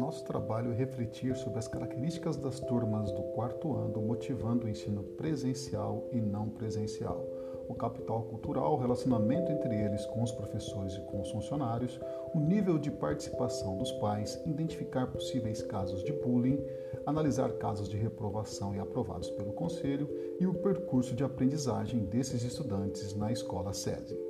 nosso trabalho é refletir sobre as características das turmas do quarto ano, motivando o ensino presencial e não presencial, o capital cultural, o relacionamento entre eles com os professores e com os funcionários, o nível de participação dos pais, identificar possíveis casos de bullying, analisar casos de reprovação e aprovados pelo conselho e o percurso de aprendizagem desses estudantes na escola SESI.